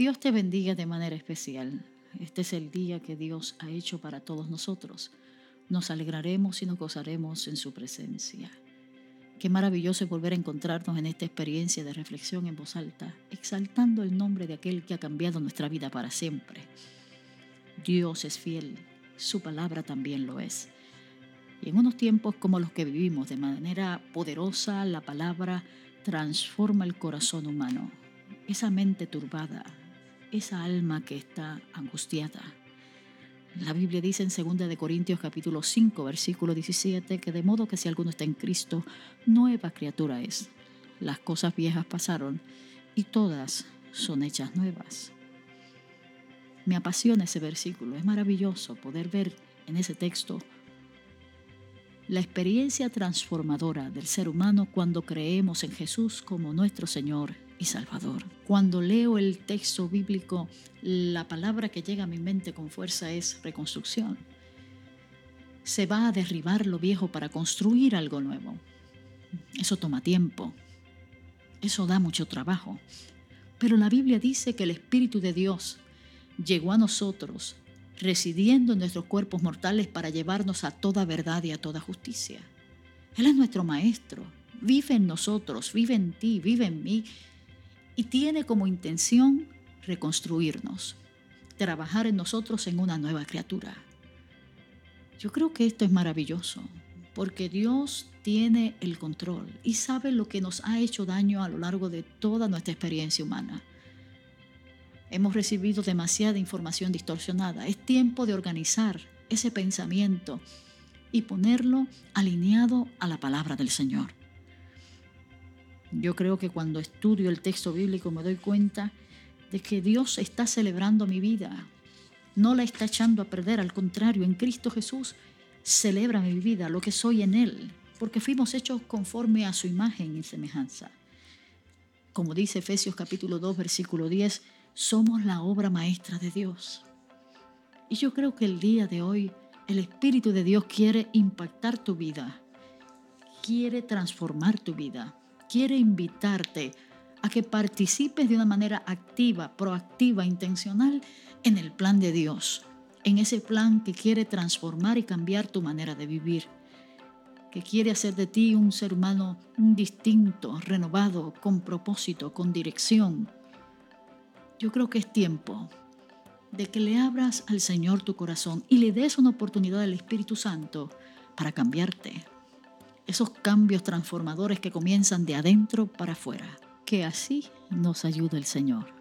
Dios te bendiga de manera especial. Este es el día que Dios ha hecho para todos nosotros. Nos alegraremos y nos gozaremos en su presencia. Qué maravilloso es volver a encontrarnos en esta experiencia de reflexión en voz alta, exaltando el nombre de aquel que ha cambiado nuestra vida para siempre. Dios es fiel, su palabra también lo es. Y en unos tiempos como los que vivimos, de manera poderosa, la palabra transforma el corazón humano, esa mente turbada, esa alma que está angustiada. La Biblia dice en 2 de Corintios capítulo 5 versículo 17 que de modo que si alguno está en Cristo, nueva criatura es. Las cosas viejas pasaron y todas son hechas nuevas. Me apasiona ese versículo, es maravilloso poder ver en ese texto la experiencia transformadora del ser humano cuando creemos en Jesús como nuestro Señor y Salvador. Cuando leo el texto bíblico, la palabra que llega a mi mente con fuerza es reconstrucción. Se va a derribar lo viejo para construir algo nuevo. Eso toma tiempo. Eso da mucho trabajo. Pero la Biblia dice que el Espíritu de Dios llegó a nosotros, residiendo en nuestros cuerpos mortales para llevarnos a toda verdad y a toda justicia. Él es nuestro Maestro, vive en nosotros, vive en ti, vive en mí, y tiene como intención reconstruirnos, trabajar en nosotros en una nueva criatura. Yo creo que esto es maravilloso, porque Dios tiene el control y sabe lo que nos ha hecho daño a lo largo de toda nuestra experiencia humana. Hemos recibido demasiada información distorsionada. Es tiempo de organizar ese pensamiento y ponerlo alineado a la palabra del Señor. Yo creo que cuando estudio el texto bíblico me doy cuenta de que Dios está celebrando mi vida, no la está echando a perder, al contrario, en Cristo Jesús celebra mi vida, lo que soy en Él, porque fuimos hechos conforme a su imagen y semejanza. Como dice Efesios capítulo 2, versículo 10, somos la obra maestra de Dios. Y yo creo que el día de hoy el Espíritu de Dios quiere impactar tu vida, quiere transformar tu vida quiere invitarte a que participes de una manera activa, proactiva, intencional en el plan de Dios, en ese plan que quiere transformar y cambiar tu manera de vivir, que quiere hacer de ti un ser humano distinto, renovado, con propósito, con dirección. Yo creo que es tiempo de que le abras al Señor tu corazón y le des una oportunidad al Espíritu Santo para cambiarte, esos cambios transformadores que comienzan de adentro para afuera. Que así nos ayude el Señor.